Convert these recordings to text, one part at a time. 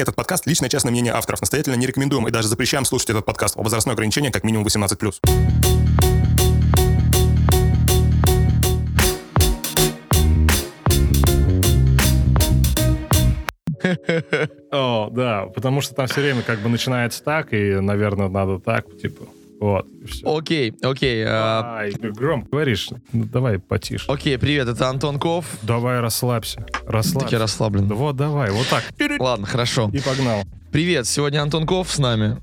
Этот подкаст – личное частное мнение авторов. Настоятельно не рекомендуем и даже запрещаем слушать этот подкаст. Возрастное ограничение как минимум 18+. О, да, потому что там все время как бы начинается так, и, наверное, надо так, типа, вот, все. Окей, окей. а, Ай, громко говоришь, ну, давай потише. Окей, привет, это Антон Ков. Давай расслабься, Так я расслабься. расслаблен. Вот, давай, вот так. Ладно, хорошо. И погнал. Привет, сегодня Антон Ков с нами.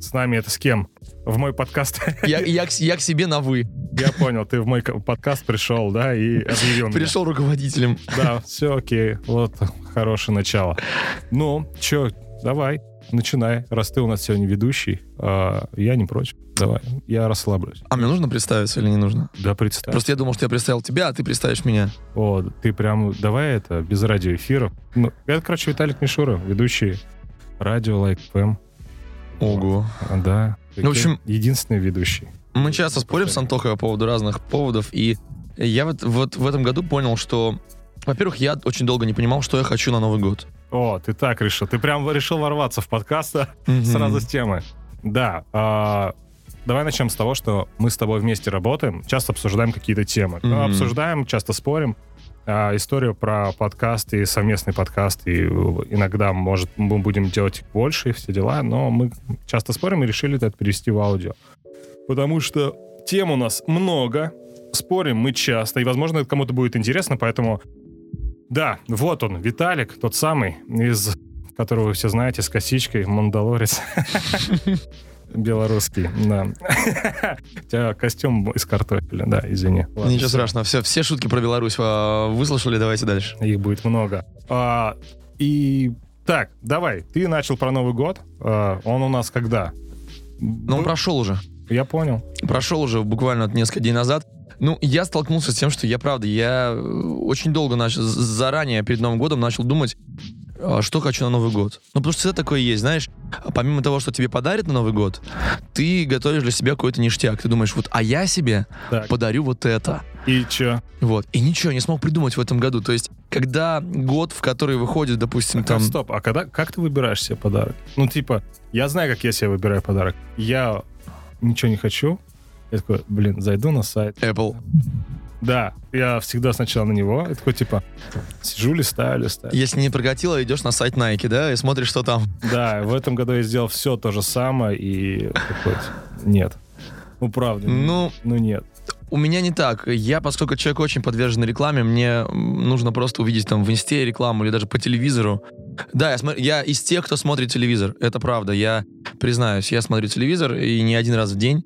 С нами это с кем? В мой подкаст. Я, я, к, я к себе на «вы». Я понял, ты в мой подкаст пришел, да, и объявил меня. Пришел руководителем. Да, все окей. Вот хорошее начало. Ну, чё, давай, начинай. Раз ты у нас сегодня ведущий, а, я не против. Давай, я расслаблюсь. А мне нужно представиться или не нужно? Да, представь. Просто я думал, что я представил тебя, а ты представишь меня. О, ты прям, давай это, без радиоэфиров. Ну, это, короче, Виталик Мишура, ведущий радио Like FM. Ого. Да. Ну, в общем- Единственный ведущий. Мы часто спорим с Антохой по поводу разных поводов, и я вот, вот в этом году понял, что, во-первых, я очень долго не понимал, что я хочу на Новый год. О, ты так решил. Ты прям решил ворваться в подкаст Мгм. сразу с темы. Да. а, давай начнем с того, что мы с тобой вместе работаем, часто обсуждаем какие-то темы. Ну, Мгм. обсуждаем, часто спорим. А, историю про подкаст и совместный подкаст, и э, иногда, может, мы будем делать их больше и все дела, но мы часто спорим и решили это перевести в аудио. Потому что тем у нас много, спорим мы часто, и, возможно, это кому-то будет интересно, поэтому... Да, вот он, Виталик, тот самый, из которого вы все знаете, с косичкой, мандалорец. Белорусский, да. У тебя костюм из картофеля, да, извини. Ладно, Ничего страшного, все, все шутки про Беларусь а, выслушали, давайте дальше. Их будет много. А, и так, давай, ты начал про Новый год. А, он у нас когда? Но он Был- прошел уже. Я понял. Прошел уже буквально вот несколько дней назад. Ну, я столкнулся с тем, что я, правда, я э, очень долго начал, заранее перед Новым годом начал думать, что хочу на Новый год. Ну, потому что всегда такое есть, знаешь, а помимо того, что тебе подарят на Новый год, ты готовишь для себя какой-то ништяк. Ты думаешь, вот, а я себе Так, подарю вот это. и чё? Вот. И ничего не смог придумать в этом году. То есть, когда год, в который выходит, допустим, Там... там... Стоп, а когда, как ты выбираешь себе подарок? Ну, типа, я знаю, как я себе выбираю подарок. Я ничего не хочу. Я такой, блин, зайду на сайт. Apple. Да, я всегда сначала на него. Я такой, типа, сижу, листаю, листаю. Если не прокатило, идешь на сайт Nike, да, и смотришь, что там. Да, в этом году я сделал все то же самое, и такой, нет. Ну, правда. Ну, Ну, нет. У меня не так. Я, поскольку человек очень подвержен рекламе, мне нужно просто увидеть там в инсте рекламу или даже по телевизору. Да, я, смотрю, я из тех, кто смотрит телевизор. Это правда. Я признаюсь, я смотрю телевизор и не один раз в день.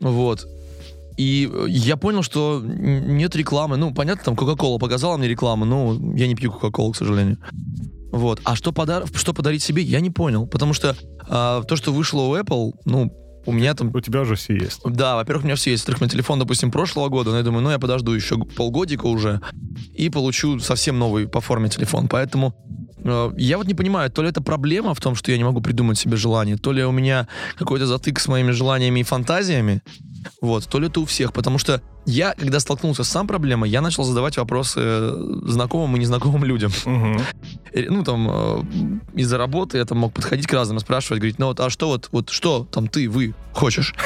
Вот. И э, я понял, что нет рекламы. Ну, понятно, там Кока-Кола показала мне рекламу, но я не пью Кока-Колу, к сожалению. Вот. А что, подар... что подарить себе, я не понял. Потому что а, то, что вышло у Apple, ну, у меня там У тебя уже все есть. да, во-первых, у меня все есть. Во-вторых, у меня телефон, допустим, прошлого года, но я думаю, ну, я подожду еще полгодика уже и получу совсем новый по форме телефон. Поэтому э, я вот не понимаю, то ли это проблема в том, что я не могу придумать себе желание, то ли у меня какой-то затык с моими желаниями и фантазиями, вот, то ли это у всех, потому что я, когда столкнулся с сам проблемой, я начал задавать вопросы э, знакомым и незнакомым людям. Э, Ну, там, э, из-за работы я там мог подходить к разным и спрашивать, говорить, ну вот, а что вот, вот что там ты, вы хочешь?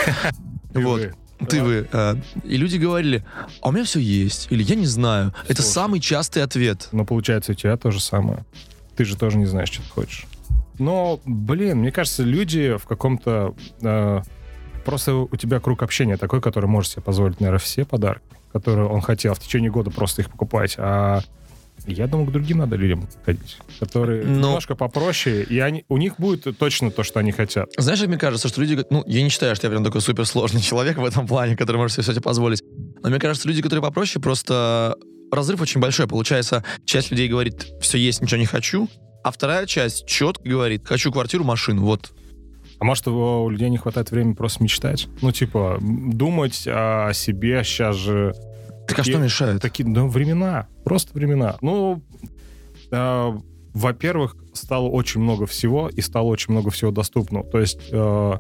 Вот. Ты Да. вы. э, и люди говорили, а у меня все есть. Или я не знаю. Это самый частый ответ. Но получается, у тебя то же самое. Ты же тоже не знаешь, что ты хочешь. Но, блин, мне кажется, люди в каком-то... э, просто у тебя круг общения такой, который может себе позволить, наверное, все подарки, которые он хотел в течение года просто их покупать. А я думаю, к другим надо людям ходить, которые Но- немножко попроще, и они, у них будет точно то, что они хотят. Знаешь, как мне кажется, что люди... говорят, Ну, я не считаю, что я прям такой суперсложный человек в этом плане, который может себе все это позволить. Но мне кажется, люди, которые попроще, просто разрыв очень большой. Получается, часть людей говорит, все есть, ничего не хочу, а вторая часть четко говорит, хочу квартиру, машину, вот. А может, у людей не хватает времени просто мечтать? Ну, типа, думать о себе сейчас же Так а что мешает? такие, ну, времена, просто времена. Ну, э, во-первых, стало очень много всего, и стало очень много всего доступно. То есть, э,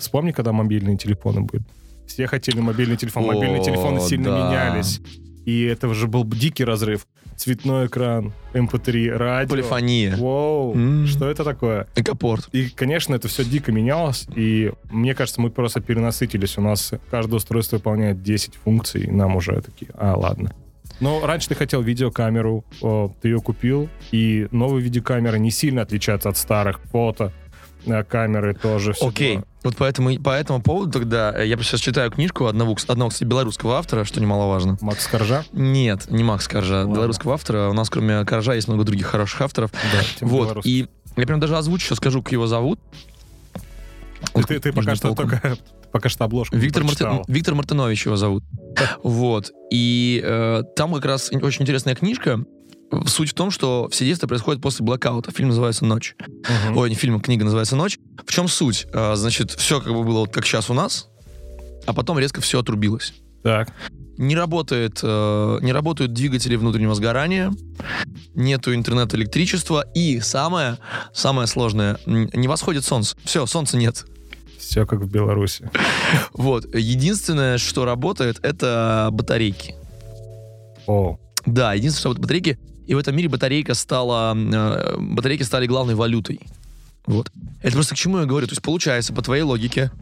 вспомни, когда мобильные телефоны были. Все хотели мобильный телефон, мобильные О, телефоны сильно да. менялись. И это уже был дикий разрыв. Цветной экран, MP3, радио. Полифония. Воу, М. что это такое? Экопорт. И, конечно, это все дико менялось, и мне кажется, мы просто перенасытились. У нас каждое устройство выполняет 10 функций, и нам уже такие, а, ладно. Но раньше ты хотел видеокамеру, ты ее купил, и новые видеокамеры не сильно отличаются от старых фото. Э, Камеры тоже все. Окей. Вот поэтому, по этому поводу тогда э, я сейчас читаю книжку одного, одного, кстати, белорусского автора, что немаловажно. Макс Коржа? Нет, не Макс Коржа, Ладно. белорусского автора. У нас кроме Коржа есть много других хороших авторов. Да, вот, белорусский. и я прям даже озвучу, сейчас скажу, как его зовут. Ты, ты- ты пока что только пока что обложку Виктор, Марти-. Виктор Мартынович его зовут. Вот. И э, там как раз очень интересная книжка. Суть в том, что все действия происходят после блокаута. Фильм называется «Ночь». Мгм. Ой, не фильм, а книга называется «Ночь». В чем суть? А, значит, все как бы было вот как сейчас у нас, а потом резко все отрубилось. Так. Не работает, э, не работают двигатели внутреннего сгорания, нету интернета электричества и самое, самое сложное, не восходит солнце. Все, солнца нет. Все как в Беларуси. Вот. Единственное, что работает, это батарейки. О, Да, единственное, что работает батарейки. И в этом мире батарейка стала, э, батарейки стали главной валютой. Вот. Это просто к чему я говорю. То есть получается, по твоей логике,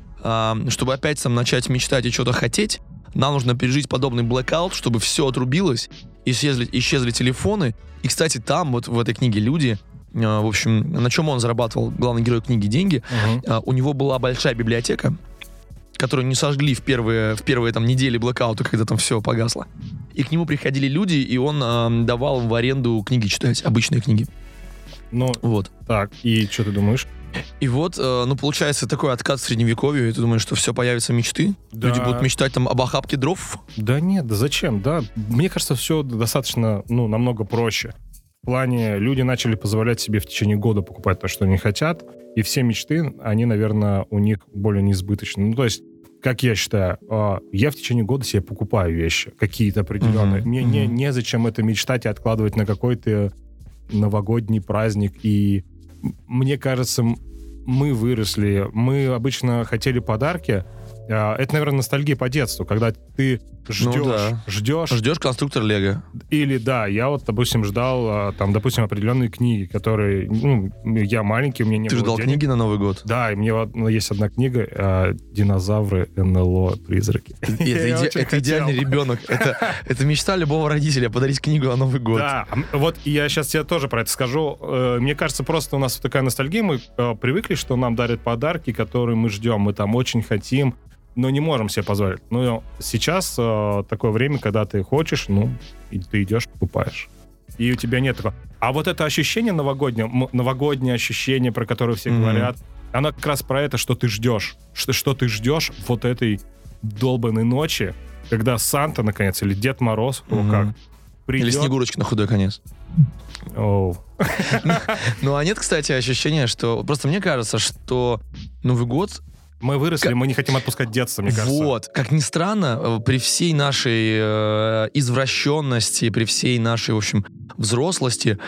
чтобы опять там начать мечтать и что-то хотеть, нам нужно пережить подобный блэкаут, чтобы все отрубилось, исчезли, исчезли телефоны. И, кстати, там, вот в этой книге люди, э, в общем, на чем он зарабатывал, главный герой книги, деньги, а, у него была большая библиотека, которую не сожгли в первые, в первые там, недели блокаута, когда там все погасло. И к нему приходили люди, и он ам, давал в аренду книги читать, обычные книги. ну, Вот. так, и что ты думаешь? И вот, э, ну, получается такой откат в средневековье, и ты думаешь, что все появятся мечты? Да. Люди будут мечтать там об охапке дров? Да нет, да зачем, да. Мне кажется, все достаточно, ну, намного проще. В плане, люди начали позволять себе в течение года покупать то, что они хотят, и все мечты, они, наверное, у них более неизбыточны. Ну, то есть, как я считаю, а, я в течение года себе покупаю вещи, какие-то определенные. Мгм, Мне не, мгм. незачем это мечтать и откладывать на какой-то новогодний праздник. И мне кажется, мы выросли, мы обычно хотели подарки. А, Это, наверное, ностальгия по детству, когда ты ждешь, Ну да. ждешь, Ждешь конструктор Лего. или да, я вот, допустим, ждал, а, там, допустим, определенные книги, которые, ну, я маленький, у меня не Ты было ждал денег. книги на Новый год? Да, и мне вот ну, есть одна книга а, «Динозавры, НЛО, призраки». Это, иде- это идеальный ребенок. Это, это мечта любого родителя подарить книгу на Новый год. Да, а вот я сейчас тебе тоже про это скажу. Э, Мне кажется, просто у нас такая ностальгия, мы э, привыкли, что нам дарят подарки, которые мы ждем, мы там очень хотим, но не можем себе позволить. Но сейчас э, такое время, когда ты хочешь, ну, и ты идешь, покупаешь. И у тебя нет такого. А вот это ощущение новогоднее, новогоднее ощущение, про которое все Мгм. говорят, оно как раз про это, что ты ждешь. Что, что ты ждешь вот этой долбанной ночи, когда Санта, наконец, или Дед Мороз, ну Мгм. как, Или придет. Снегурочка на худой конец. Оу. Ну, а нет, кстати, ощущения, что... Просто мне кажется, что Новый год Мы выросли, мы не хотим отпускать детство, мне кажется. Вот, как ни странно, э, при всей нашей э, извращенности, при всей нашей, в общем, взрослости,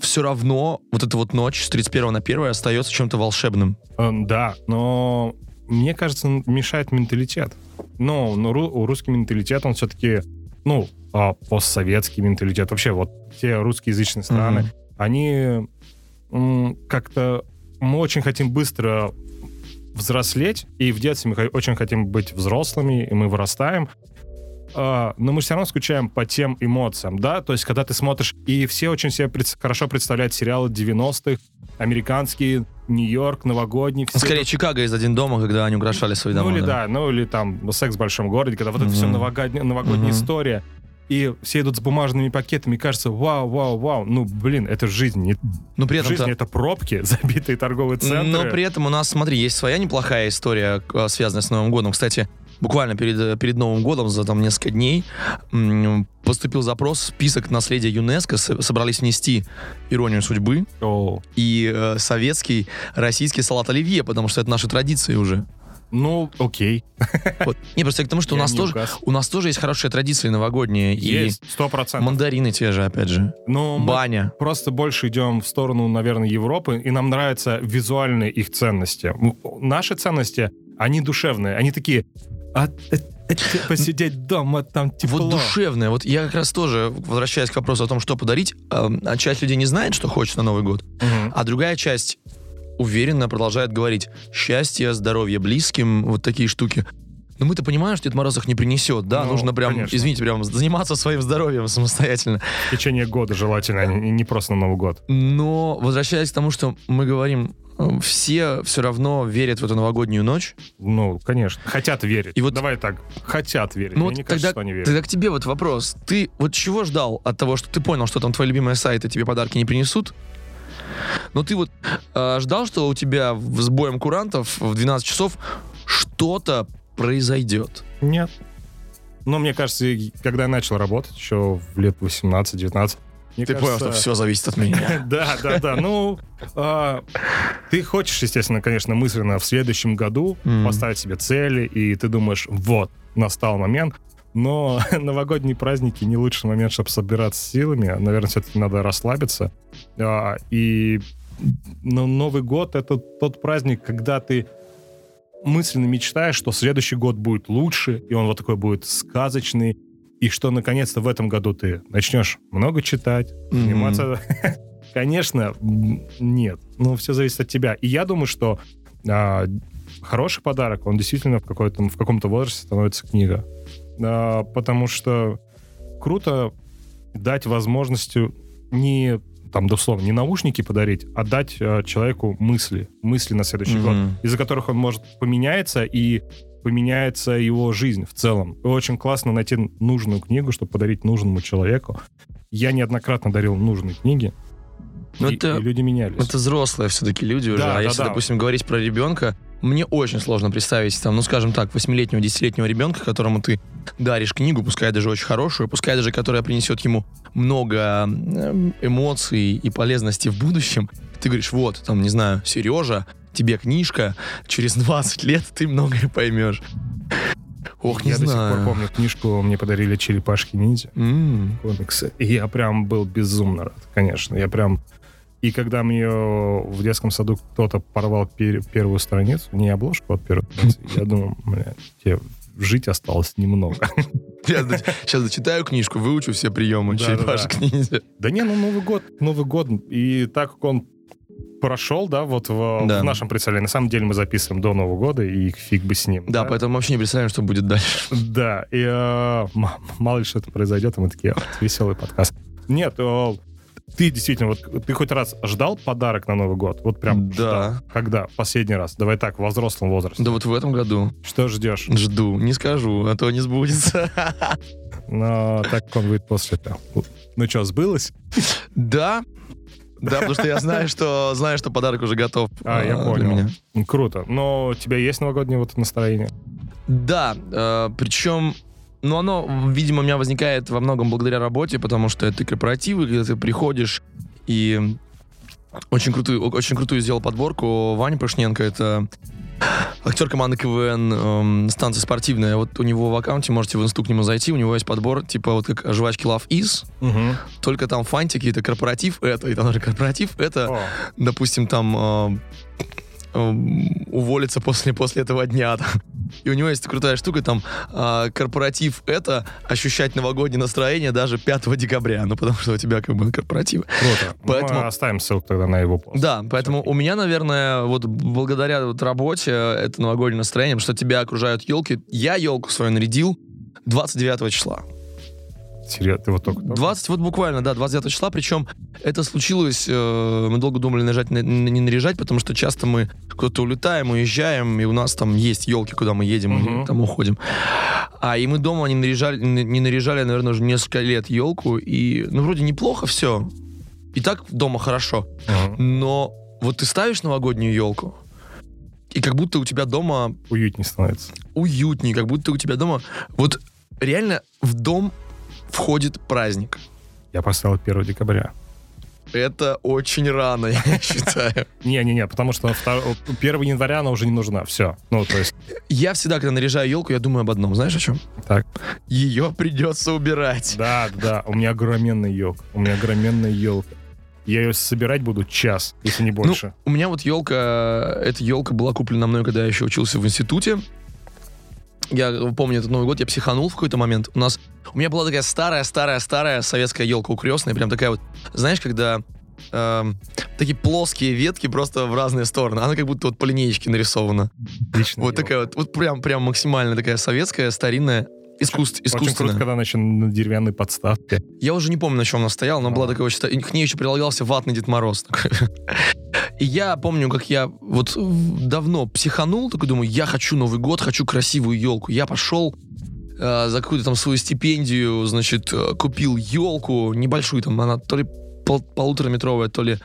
все равно вот эта вот ночь с 31 на 1 остается чем-то волшебным. Эм, Да, но мне кажется, мешает менталитет. Ну, ну, ру- у русский менталитет, он все-таки, ну, а, постсоветский менталитет. Вообще, вот те русскоязычные страны, Мгм. они как-то... Мы очень хотим быстро взрослеть, и в детстве мы очень хотим быть взрослыми, и мы вырастаем. А, но мы все равно скучаем по тем эмоциям, да, то есть когда ты смотришь, и все очень себе пред- хорошо представляют сериалы 90-х, американские, Нью-Йорк, новогодний. все Скорее, Чикаго из «Один дома», когда они украшали свои дома. ну или да, ну или там «Секс в большом городе», когда вот это все новогодняя, новогодняя Мгм. история, и все идут с бумажными пакетами, и кажется, вау, вау, вау, ну блин, это жизнь, не Но при в этом жизни это пробки, забитые торговые центры. Но при этом у нас, смотри, есть своя неплохая история, э, связанная с Новым годом. Кстати, буквально перед, э, перед Новым годом, за там несколько дней, поступил запрос в список наследия ЮНЕСКО, собрались внести «Иронию судьбы» О, и э, советский, российский салат оливье, потому что это наши традиции уже. Ну, окей. Вот. Не, просто я к тому, что у нас, тоже, угас. у нас тоже есть хорошие традиции новогодние. Есть, сто процентов. мандарины те же, опять же. Но мы Баня. просто больше идем в сторону, наверное, Европы, и нам нравятся визуальные их ценности. Наши ценности, они душевные, они такие, а, э, Посидеть дома, там тепло. Вот душевное. Вот я как раз тоже, возвращаясь к вопросу о том, что подарить, э, а часть людей не знает, что хочет на Новый год, Мгм. а другая часть уверенно продолжает говорить счастье, здоровье близким, вот такие штуки. Но мы-то понимаем, что Дед Мороз их не принесет, да? Ну, Нужно прям, конечно. извините, прям заниматься своим здоровьем самостоятельно. В течение года желательно, а не, не просто на Новый год. Но возвращаясь к тому, что мы говорим, все все равно верят в эту новогоднюю ночь. Ну, конечно. Хотят верить. И вот- Давай так, хотят верить. Ну Мне вот не кажется, тогда, что они верят. тогда к тебе вот вопрос. Ты вот чего ждал от того, что ты понял, что там твои любимые сайты тебе подарки не принесут? Но ты вот э, ждал, что у тебя с боем курантов в 12 часов что-то произойдет. Нет. Но мне кажется, когда я начал работать, еще в лет 18-19, мне Ты понял, кажется- что все зависит от меня. Да, да, да. Ну, а, ты хочешь, естественно, конечно, мысленно в следующем году Мгм. поставить себе цели, и ты думаешь, вот, настал момент. Но новогодние праздники не лучший момент, чтобы собираться силами. Наверное, все-таки надо расслабиться. А, И но Новый год — это тот праздник, когда ты мысленно мечтаешь, что следующий год будет лучше, и он вот такой будет сказочный, и что наконец-то в этом году ты начнешь много читать, заниматься. Конечно, м, нет. Ну, все зависит от тебя. И я думаю, что а, хороший подарок, он действительно в, какой-то, в каком-то возрасте становится книга. А, потому что круто дать возможностью не там, дословно, не наушники подарить, а дать э, человеку мысли, мысли на следующий год, Мгм. из-за которых он может поменяется, и поменяется его жизнь в целом. И очень классно найти нужную книгу, чтобы подарить нужному человеку. Я неоднократно дарил нужные книги, Ну, и, это- и люди менялись. Это взрослые все-таки люди уже. Да, а да, если, да. допустим, говорить про ребенка, мне очень сложно представить, там, ну, скажем так, восьмилетнего, десятилетнего ребенка, которому ты даришь книгу, пускай даже очень хорошую, пускай даже которая принесет ему много эм, эмоций и полезности в будущем. Ты говоришь, вот, там, не знаю, Сережа, тебе книжка, через 20 лет ты многое поймешь. Ох, не я до сих знаю. пор помню книжку, мне подарили «Черепашки-ниндзя». М, комиксы. И я прям был безумно рад, конечно. Я прям... И когда мне в детском саду кто-то порвал пер- первую страницу, не обложку, а первую страницу, я думаю, бля, тебе жить осталось немного. Я сейчас дочитаю книжку, выучу все приемы Да-да-да. черепашек ниндзя. Да не, ну Новый год, Новый год. И так как он прошел, да, вот в, Да. в нашем представлении. На самом деле мы записываем до Нового года, и фиг бы с ним. Да, поэтому вообще не представляем, что будет дальше. Да, и э, мало ли что это произойдет, и мы такие, «Вот, веселый подкаст. Нет, э, ты действительно, вот ты хоть раз ждал подарок на Новый год? Вот прям Да. ждал? Когда? Последний раз? Давай так, в взрослом возрасте. Да вот в этом году Что ждешь? жду. Не скажу, а то не сбудется. Но так он будет после этого. Ну что, сбылось? Да. Да, потому что я знаю, что знаю, что подарок уже готов. А, я э, для понял. меня. Круто. Но у тебя есть новогоднее вот настроение? Да, э, причем, ну, оно, видимо, у меня возникает во многом благодаря работе, потому что это корпоративы, когда ты приходишь и очень крутую, очень крутую сделал подборку Ваня Пашненко, это актер команды КВН, эм, станция спортивная. Вот у него в аккаунте, можете в инсту к нему зайти, у него есть подбор, типа вот как жвачки Love Is, Угу. только там фантики, это корпоратив, это, и там же корпоратив, это О, допустим, там э, эм, уволиться после, после этого дня. там. И у него есть крутая штука, там, э, корпоратив — это ощущать новогоднее настроение даже 5 декабря, ну, потому что у тебя как бы корпоративы. круто. Поэтому- Мы оставим ссылку тогда на его пост. Да, поэтому у меня, наверное, вот благодаря вот работе э, это новогоднее настроение, потому что тебя окружают елки. Я елку свою нарядил 29 числа. Серьезно, ты вот только... 20, вот буквально, да, 29 числа, причем это случилось, э, мы долго думали наряжать, на- на- не наряжать, потому что часто мы куда-то улетаем, уезжаем, и у нас там есть елки, куда мы едем, и там уходим. А и мы дома не наряжали, не не наряжали, наверное, уже несколько лет елку, и, ну, вроде неплохо все. И так дома хорошо. Мгм. Но вот ты ставишь новогоднюю елку, и как будто у тебя дома Уютнее становится. уютнее, как будто у тебя дома... Вот реально в дом входит праздник. Я поставил 1 декабря. Это очень рано, я считаю. Не-не-не, потому что 1 января она уже не нужна. Все. Ну, то есть, Я всегда, когда наряжаю елку, я думаю об одном. Знаешь о чем? так. Ее придется убирать. Да, да, у меня огроменная елка. У меня огроменная елка. Я ее собирать буду час, если не больше. У меня вот елка, эта елка была куплена мной, когда я еще учился в институте. Я помню этот Новый год, я психанул в какой-то момент. У нас... У меня была такая старая-старая-старая советская елка у крестной, прям такая вот... Знаешь, когда эм, такие плоские ветки просто в разные стороны. Она как будто вот по линеечке нарисована. Лично Вот такая вот, вот прям, прям максимально такая советская, старинная, искусств, Очень круто, когда еще на деревянной подставке. Я уже не помню, на чем она стояла, но была А. такая очень... ста- и К ней еще прилагался ватный Дед Мороз. И я помню, как я вот давно психанул, такой думаю, я хочу Новый год, хочу красивую елку. Я пошел э, за какую-то там свою стипендию, значит, э, купил елку небольшую, там она то ли пол- полутораметровая, то ли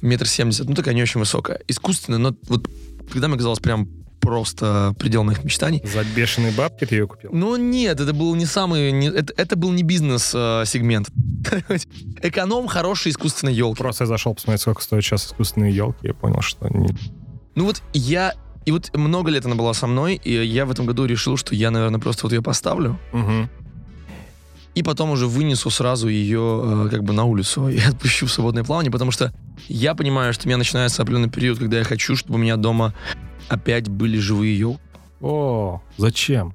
метр семьдесят, ну такая не очень высокая. Искусственная, но вот когда мне казалось прям просто предел моих мечтаний, За бешеные бабки ты ее купил? но нет, это был не самый... не- это, это был не бизнес-сегмент. Эконом хорошей искусственной елки. Просто я зашел посмотреть, сколько стоят сейчас искусственные елки, и понял, что не- Ну вот я... И вот много лет она была со мной, и я в этом году решил, что я, наверное, просто вот ее поставлю, Мгм. и потом уже вынесу сразу ее э, как бы на улицу и отпущу в свободное плавание, потому что я понимаю, что у меня начинается определенный период, когда я хочу, чтобы у меня дома опять были живые елки. О, зачем?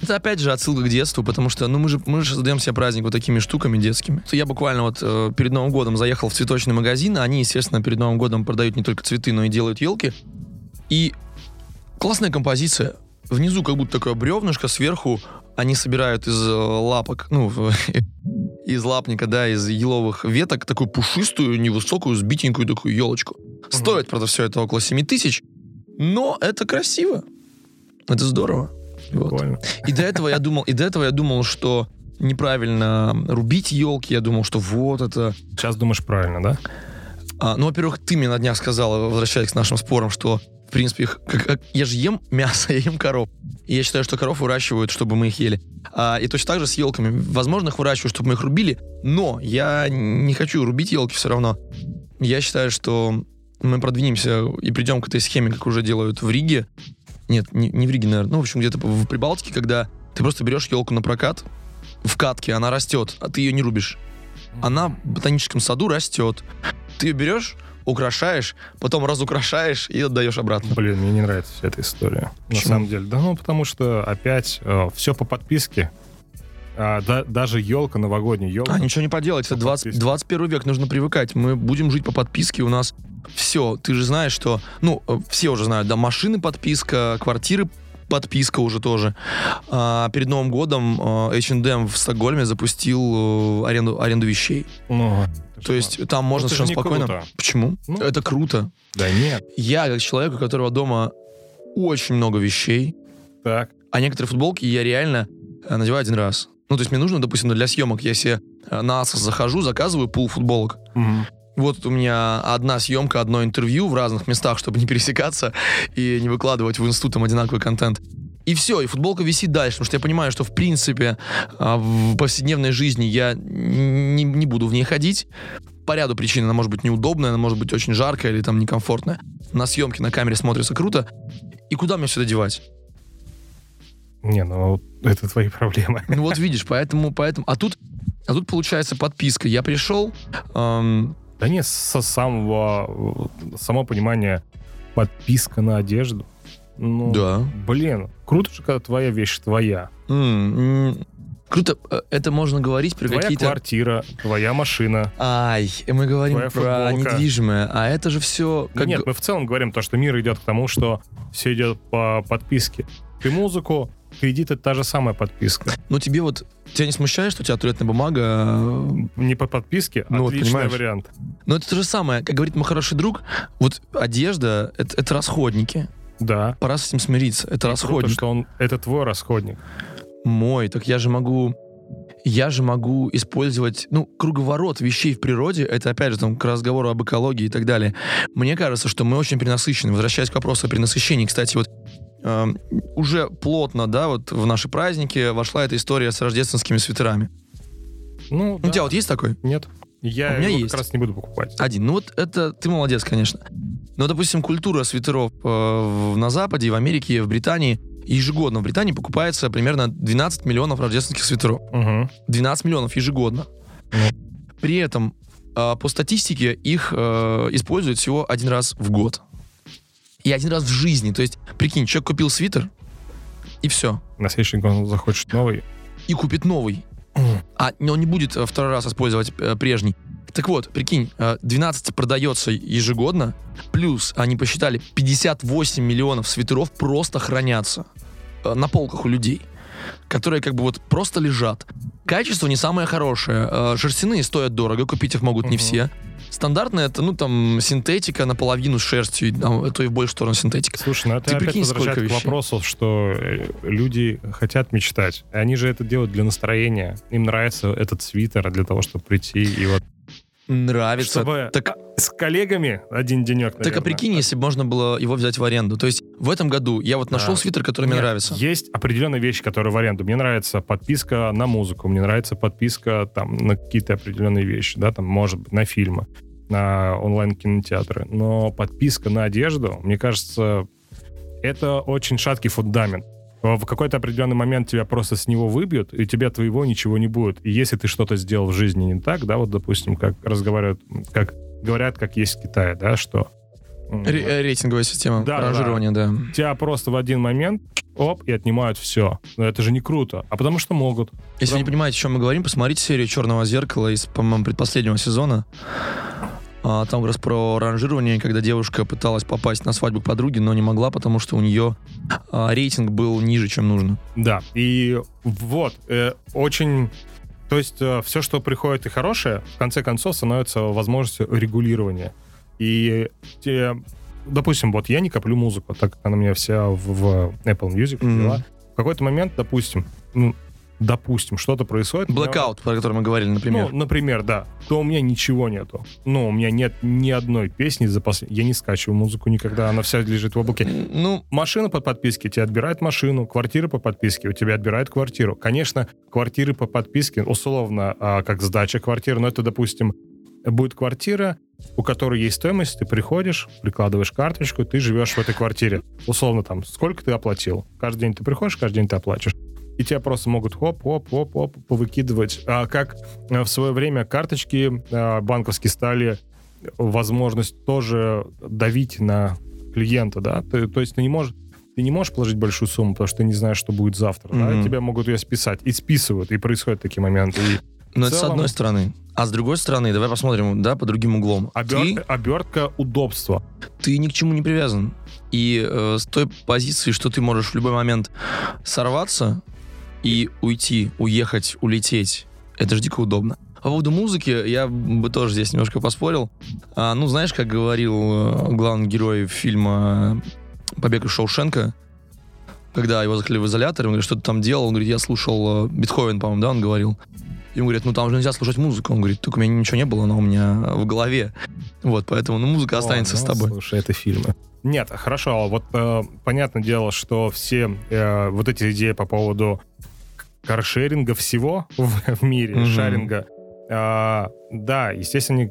Это опять же отсылка к детству, потому что, ну, мы же, мы же создаем себе праздник вот такими штуками детскими. Я буквально вот э, перед Новым годом заехал в цветочный магазин, а они, естественно, перед Новым годом продают не только цветы, но и делают елки. И классная композиция. Внизу как будто такое бревнышко, сверху они собирают из э, лапок, ну, из лапника, да, из еловых веток такую пушистую, невысокую, сбитенькую такую елочку. Стоит, правда, все это около 7 тысяч, но это красиво. Это здорово. Вот. Прикольно. И до этого я думал, и до этого я думал, что неправильно рубить елки. Я думал, что вот это. Сейчас думаешь правильно, да? А, ну, во-первых, ты мне на днях сказала, возвращаясь к нашим спорам, что в принципе, их- как- как- я же ем мясо, я ем коров. И я считаю, что коров выращивают, чтобы мы их ели. А, и точно так же с елками. Возможно, их выращивают, чтобы мы их рубили, но я не хочу рубить елки все равно. Я считаю, что мы продвинемся и придем к этой схеме, как уже делают в Риге. Нет, не, не в Риге, наверное. Ну, в общем, где-то в Прибалтике, когда ты просто берешь елку на прокат, в катке она растет, а ты ее не рубишь. Она в ботаническом саду растет. Ты ее берешь, украшаешь, потом разукрашаешь и отдаешь обратно. Блин, мне не нравится вся эта история. На Почему? самом деле. Да ну, потому что опять все по подписке. А, да- даже елка, новогодняя елка. А, ничего не поделать, это По 20 подписке. 21 век, нужно привыкать. Мы будем жить по подписке, у нас все. Ты же знаешь, что... Ну, э, все уже знают, да, машины подписка, квартиры подписка уже тоже. А, перед Новым годом H&M в Стокгольме запустил э, аренду, аренду вещей. Ну, То есть там можно совершенно спокойно... круто. Почему? Ну. Это круто. Да нет. Я, как человек, у которого дома очень много вещей, Так. а некоторые футболки я реально надеваю один раз. Ну, то есть мне нужно, допустим, для съемок я себе на Asos захожу, заказываю пул футболок. Мгм. Вот у меня одна съемка, одно интервью в разных местах, чтобы не пересекаться и не выкладывать в институт там одинаковый контент. И все, и футболка висит дальше, потому что я понимаю, что в принципе а, в повседневной жизни я не, не буду в ней ходить. По ряду причин она может быть неудобная, она может быть очень жаркая или там некомфортная. На съемке на камере смотрится круто. И куда мне все это девать? Не, ну это твои проблемы. Ну вот видишь, поэтому, поэтому. А тут, а тут получается подписка. Я пришел, эм, Да нет, со самого само понимание подписка на одежду. Ну, да, блин, круто же, когда твоя вещь твоя. М, Круто, э, это можно говорить про Твоя какие-то... квартира, твоя машина. Ай, мы говорим Твоя про футболка. недвижимое, а это же все... Как... Нет, мы в целом говорим то, что мир идет к тому, что все идет по подписке. Ты музыку, кредит — это та же самая подписка. Ну тебе вот... Тебя не смущает, что у тебя туалетная бумага... э, Не по подписке, Ну, вот отличный понимаешь. вариант. Ну это то же самое, как говорит мой хороший друг, вот одежда это, это расходники. Да. Пора с этим смириться. Это Круто, расходник. что он, это твой расходник. Мой, так я же могу... Я же могу использовать, ну, круговорот вещей в природе, это, опять же, там, к разговору об экологии и так далее. Мне кажется, что мы очень перенасыщены. Возвращаясь к вопросу о перенасыщении, кстати, вот эм, уже плотно, да, вот в наши праздники вошла эта история с рождественскими свитерами. Ну, У да. тебя вот есть такой? Нет. Я У меня есть. как раз не буду покупать. Один. Ну вот это ты молодец, конечно. Но, допустим, культура свитеров э, на Западе, в Америке, в Британии, ежегодно в Британии покупается примерно 12 миллионов рождественских свитеров. Угу. 12 миллионов ежегодно. При этом э, по статистике их э, используют всего один раз в год. И один раз в жизни. То есть, прикинь, человек купил свитер, и все. На следующий год он захочет новый. И купит новый. А он не будет э, второй раз использовать э, прежний. Так вот, прикинь, э, 12 продается ежегодно, плюс они посчитали 58 миллионов свитеров просто хранятся э, на полках у людей, которые как бы вот просто лежат. Качество не самое хорошее. Э, Шерстяные стоят дорого, купить их могут не Мгм. все. Стандартная это, ну, там, синтетика наполовину с шерстью, а то и в большую сторону синтетика. Слушай, ну это Ты опять прикинь, возвращает к вещей. вопросу, что э, люди хотят мечтать. Они же это делают для настроения. Им нравится этот свитер для того, чтобы прийти и вот... Нравится. Чтобы Так с коллегами один денек, Так а прикинь, если бы можно было его взять в аренду. То есть в этом году я вот нашел Да. свитер, который мне Нет, нравится. Есть определенные вещи, которые в аренду. Мне нравится подписка на музыку, мне нравится подписка там на какие-то определенные вещи, да, там, может быть, на фильмы, на онлайн-кинотеатры. Но подписка на одежду, мне кажется, это очень шаткий фундамент. В какой-то определенный момент тебя просто с него выбьют, и у тебя твоего ничего не будет. И если ты что-то сделал в жизни не так, да, вот, допустим, как разговаривают, как говорят, как есть в Китае, да, что... Ре- э, рейтинговая система Да, да, ранжирования, да. тебя просто в один момент оп, и отнимают все. Но это же не круто. А потому что могут. Если вы не понимаете, о чем мы говорим, посмотрите серию Черного зеркала из, по-моему, предпоследнего сезона. А, там как раз про ранжирование, когда девушка пыталась попасть на свадьбу к подруге, но не могла, потому что у нее а, рейтинг был ниже, чем нужно. Да. И вот, э, очень... То есть все, что приходит и хорошее, в конце концов становится возможностью регулирования. И те, допустим, вот я не коплю музыку, так как она у меня вся в, в Apple Music дела. В какой-то момент, допустим, ну, допустим, что-то происходит. у меня- про который мы говорили, например. Ну, например, да. То у меня ничего нету. Ну, у меня нет ни одной песни за послед... Я не скачиваю музыку никогда, она вся лежит в облаке. Ну, Машина по подписке тебе отбирает машину, квартира по подписке у тебя отбирает квартиру. Конечно, квартиры по подписке, условно, а, как сдача квартиры, но это, допустим, будет квартира, у которой есть стоимость, ты приходишь, прикладываешь карточку, ты живешь в этой квартире. Условно там, сколько ты оплатил. Каждый день ты приходишь, каждый день ты оплачиваешь. И тебя просто могут хоп-хоп-хоп-хоп повыкидывать. А как э, в свое время карточки э, банковские стали возможность тоже давить на клиента, да? Ты- то есть ты не можешь ты не можешь положить большую сумму, потому что ты не знаешь, что будет завтра. да? Мгм. Тебя могут ее списать. И списывают, и происходят такие моменты. И ну в это с целом- одной стороны. А с другой стороны, давай посмотрим, да, по другим углом. обер- Ты, обертка удобства. ты ни к чему не привязан. И э, с той позиции, что ты можешь в любой момент сорваться и уйти, уехать, улететь, это же дико удобно. По поводу музыки я бы тоже здесь немножко поспорил. А, ну, знаешь, как говорил э, главный герой фильма «Побег из Шоушенка», когда его закрыли в изолятор, он говорит, что ты там делал? Он говорит, я слушал э, Бетховен, по-моему, да, он говорил. Ему говорят, ну там же нельзя слушать музыку. Он говорит, только у меня ничего не было, она у меня в голове. Вот, поэтому, ну, музыка останется О, с ну, тобой. Слушай, это фильмы. Нет, хорошо, а вот э, понятное дело, что все э, вот эти идеи по поводу каршеринга всего в, в мире, Мгм. шаринга, э, да, естественно, они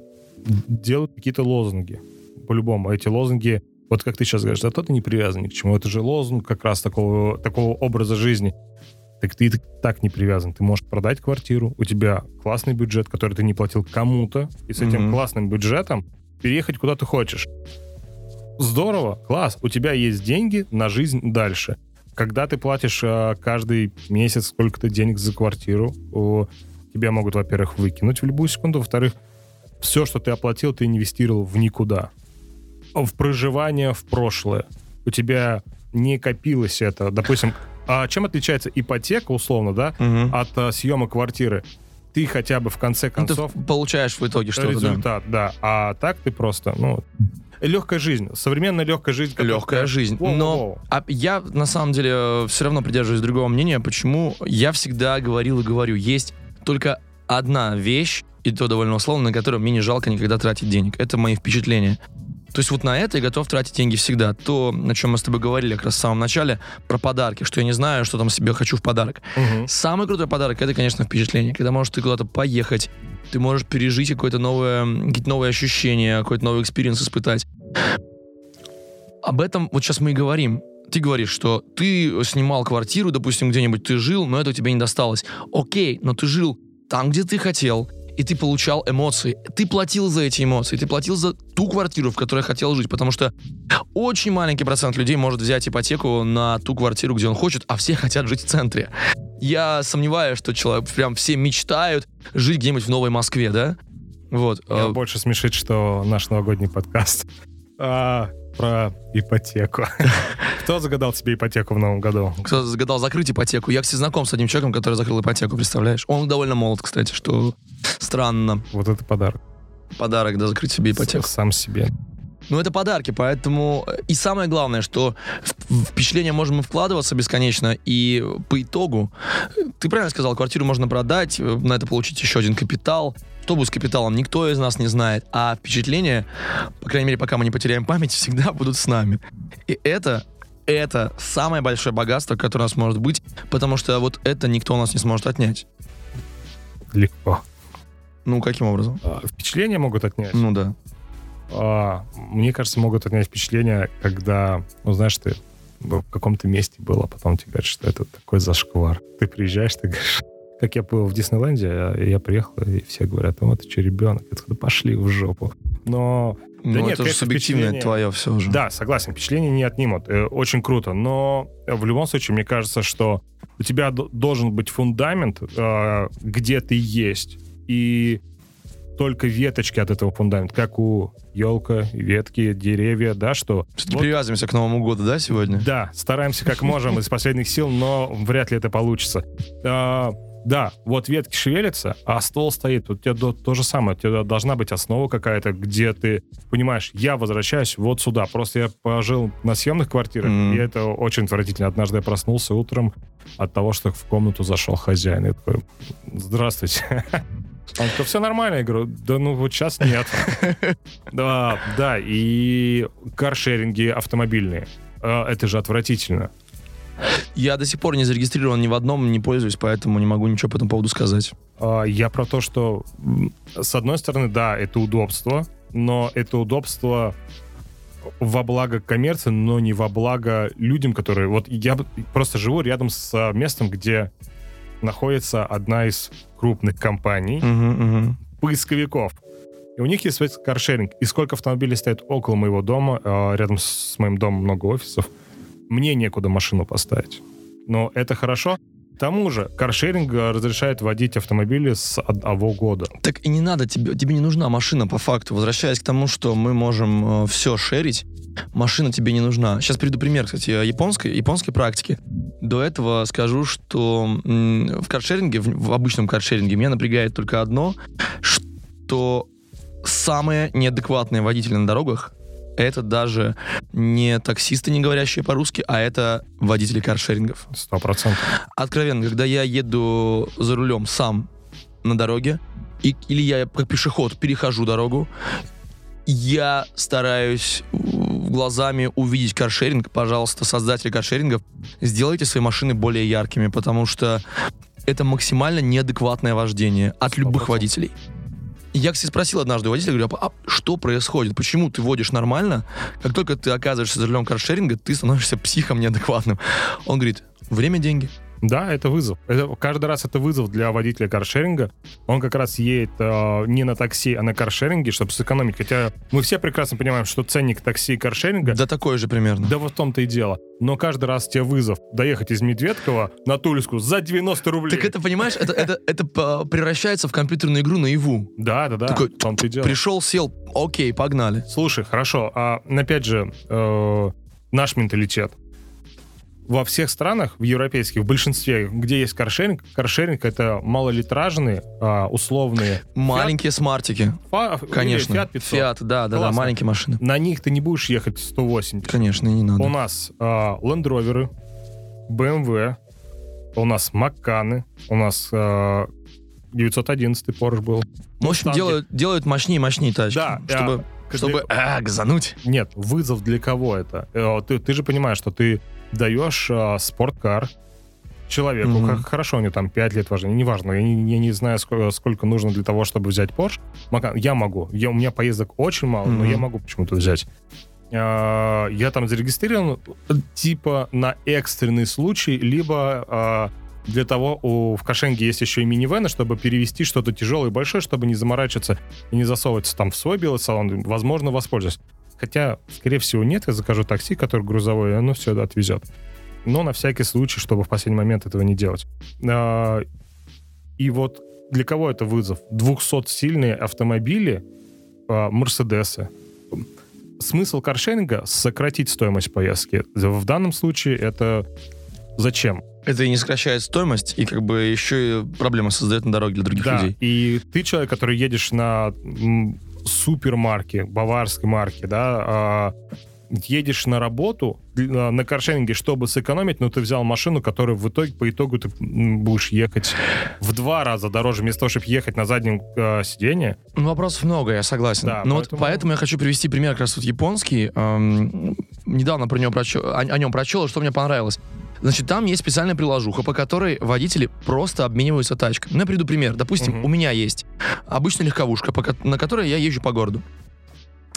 делают какие-то лозунги. По-любому. Эти лозунги, вот как ты сейчас говоришь, да, то ты не привязан ни к чему. Это же лозунг как раз такого, такого образа жизни. Так ты так не привязан. Ты можешь продать квартиру, у тебя классный бюджет, который ты не платил кому-то, и с этим Мгм. классным бюджетом переехать куда ты хочешь. Здорово, класс, у тебя есть деньги на жизнь дальше. Когда ты платишь э, каждый месяц сколько-то денег за квартиру, тебя могут, во-первых, выкинуть в любую секунду, во-вторых, все, что ты оплатил, ты инвестировал в никуда. В проживание в прошлое. У тебя не копилось это. Допустим, а чем отличается ипотека, условно, да, Мгм. от э, съема квартиры? Ты хотя бы в конце Ну, ты концов получаешь в итоге что-то, да. результат, да. А так ты просто, ну, легкая жизнь, современная легкая жизнь. Легкая жизнь. Воу-воу-воу. Но а я на самом деле все равно придерживаюсь другого мнения. Почему? Я всегда говорил и говорю, есть только одна вещь, и то довольно условно, на которую мне не жалко никогда тратить денег. Это мои впечатления. То есть вот на это я готов тратить деньги всегда. То, о чем мы с тобой говорили как раз в самом начале, про подарки, что я не знаю, что там себе хочу в подарок. Мгм. Самый крутой подарок это, конечно, впечатление. Когда можешь ты куда-то поехать, ты можешь пережить какое-то новое, какие-то новые ощущения, какой-то новый experience испытать. Об этом вот сейчас мы и говорим. Ты говоришь, что ты снимал квартиру, допустим, где-нибудь ты жил, но это тебе не досталось. Окей, но ты жил там, где ты хотел, и ты получал эмоции. Ты платил за эти эмоции, ты платил за ту квартиру, в которой хотел жить, потому что очень маленький процент людей может взять ипотеку на ту квартиру, где он хочет, а все хотят жить в центре. Я сомневаюсь, что человек прям все мечтают жить где-нибудь в Новой Москве, да? Вот. Меня э, больше смешит, что наш новогодний подкаст а, про ипотеку. Кто загадал себе ипотеку в новом году? Кто загадал закрыть ипотеку. Я, кстати, знаком с одним человеком, который закрыл ипотеку, представляешь? Он довольно молод, кстати, что странно. Вот это подарок. Подарок, да, закрыть себе ипотеку. Сам себе. Ну, это подарки, поэтому... э, И самое главное, что в впечатления можем и вкладываться бесконечно, и по итогу... э, Ты правильно сказал, квартиру можно продать, э, на это получить еще один капитал. Что будет с капиталом, никто из нас не знает. А впечатления, по крайней мере, пока мы не потеряем память, всегда будут с нами. И это это самое большое богатство, которое у нас может быть, потому что вот это никто у нас не сможет отнять. Легко. Ну, каким образом? А, Впечатления могут отнять. Ну да. А, Мне кажется, могут отнять впечатление, когда, ну, знаешь, ты в каком-то месте был, а потом тебе говорят, что это такой зашквар. Ты приезжаешь, ты говоришь, как я был в Диснейленде, я, я приехал, и все говорят, ну, ты что, ребенок? Я такой, да пошли в жопу. Но Ну, нет, это же субъективное впечатление- твое все уже. Да, согласен, впечатления не отнимут. Э, Очень круто. Но в любом случае, мне кажется, что у тебя должен быть фундамент, э, где ты есть. И только веточки от этого фундамента, как у елка, ветки, деревья, да, что... Все-таки вот- привязываемся к Новому году, да, сегодня? да, стараемся как можем из последних сил, но вряд ли это получится. Да, вот ветки шевелятся, а ствол стоит. Вот у тебя до- то же самое. У тебя должна быть основа какая-то, где ты понимаешь, я возвращаюсь вот сюда. Просто я пожил на съемных квартирах, Мгм. и это очень отвратительно. Однажды я проснулся утром от того, что в комнату зашел хозяин. Я такой, здравствуйте. Он такой, все нормально. Я говорю, да ну вот сейчас нет. Да, да, и каршеринги автомобильные. А, Это же отвратительно. Я до сих пор не зарегистрирован ни в одном, не пользуюсь, поэтому не могу ничего по этому поводу сказать. А, Я про то, что с одной стороны, да, это удобство, но это удобство во благо коммерции, но не во благо людям, которые... Вот я просто живу рядом с а, местом, где находится одна из крупных компаний, Мгм, мгм. поисковиков. И у них есть свой каршеринг. И сколько автомобилей стоит около моего дома, э, рядом с моим домом много офисов, мне некуда машину поставить. Но это хорошо. К тому же, каршеринг э, разрешает водить автомобили с одного года. Так и не надо тебе, тебе не нужна машина по факту. Возвращаясь к тому, что мы можем все шерить, машина тебе не нужна. Сейчас приведу пример, кстати, японской, японской практики. До этого скажу, что в каршеринге, в, в обычном каршеринге меня напрягает только одно, что самые неадекватные водители на дорогах это даже не таксисты, не говорящие по-русски, а это водители каршерингов. Сто процентов. Откровенно, когда я еду за рулем сам на дороге, и, или я как пешеход перехожу дорогу, я стараюсь глазами увидеть каршеринг. Пожалуйста, создатели каршерингов, сделайте свои машины более яркими, потому что это максимально неадекватное вождение от любых 100%. водителей. Я, кстати, спросил однажды водителя, говорю, а что происходит? Почему ты водишь нормально? Как только ты оказываешься за рулем каршеринга, ты становишься психом неадекватным. Он говорит, время – деньги. Да, это вызов. Это, каждый раз это вызов для водителя каршеринга. Он как раз едет э, не на такси, а на каршеринге, чтобы сэкономить. Хотя мы все прекрасно понимаем, что ценник такси и каршеринга Да такое же примерно. Да вот в том-то и дело. Но каждый раз тебе вызов доехать из Медведкова на Тульску за 90 рублей. Так это, понимаешь, это, это, это по- превращается в компьютерную игру наяву. Да, да, да. Такой, в том-то и дело. Пришел, сел, окей, погнали. Слушай, хорошо. А опять же, э, наш менталитет. Во всех странах, в европейских, в большинстве, где есть каршеринг, каршеринг это малолитражные, а, условные. Маленькие смартики. Фа- Конечно. Fiat 500. Фиат, да, да, да, маленькие машины. На них ты не будешь ехать 180. Конечно, не надо. У нас а, Land Rover, BMW, у нас Макканы, у нас а, 911 Porsche был. В общем, делают, делают мощнее и мощнее тачки. Да, чтобы, а, чтобы а, газануть. Нет, вызов для кого это? Э, Ты, ты же понимаешь, что ты даешь а, спорткар человеку, Мгм. как хорошо, у него там 5 лет вождения, неважно, я не, я не знаю, сколько, сколько нужно для того, чтобы взять Porsche. Я могу, я, у меня поездок очень мало, но Мгм. я могу почему-то взять. А, Я там зарегистрирован типа на экстренный случай, либо а, для того у, в кошенге есть еще и минивены, чтобы перевести что-то тяжелое и большое, чтобы не заморачиваться и не засовываться там в свой белый салон. Возможно, воспользуюсь. Хотя, скорее всего, нет. Я закажу такси, который грузовой, и оно все отвезет. Но на всякий случай, чтобы в последний момент этого не делать. А, и вот для кого это вызов? 200-сильные автомобили, а, Мерседесы. Смысл каршеринга — сократить стоимость поездки. В данном случае это зачем? Это и не сокращает стоимость, и как бы еще и проблемы создает на дороге для других Да, людей. и ты человек, который едешь на м, супермарке, баварской марке, да, а, едешь на работу на каршеринге, чтобы сэкономить, но ты взял машину, которая в итоге, по итогу ты будешь ехать в два раза дороже, вместо того, чтобы ехать на заднем э, сиденье. Ну, вопросов много, я согласен. Да, Но поэтому- вот поэтому я хочу привести пример как раз вот японский. Эм, недавно про него прочел, о, о нем прочел, и что мне понравилось. Значит, там есть специальная приложуха, по которой водители просто обмениваются тачками. Ну, я приведу пример. Допустим, Мгм. у меня есть обычная легковушка, на которой я езжу по городу.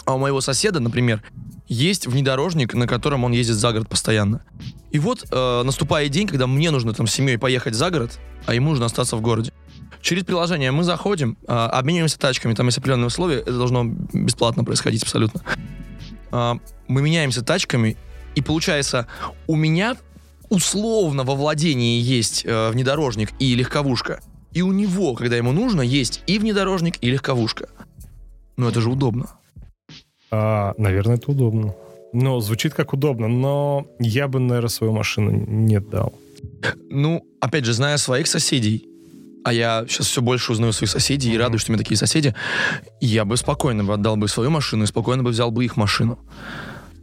А у моего соседа, например, есть внедорожник, на котором он ездит за город постоянно. И вот э, наступает день, когда мне нужно там с семьей поехать за город, а ему нужно остаться в городе. Через приложение мы заходим, а, обмениваемся тачками, там есть определенные условия, это должно бесплатно происходить абсолютно. А, мы меняемся тачками, и получается, у меня условно во владении есть э, внедорожник и легковушка, и у него, когда ему нужно, есть и внедорожник, и легковушка. Ну это же удобно. А, наверное, это удобно. Ну, звучит как удобно, но я бы, наверное, свою машину не дал. Ну, опять же, зная своих соседей, а я сейчас все больше узнаю своих соседей и радуюсь, что у меня такие соседи, я бы спокойно бы отдал бы свою машину и спокойно бы взял бы их машину.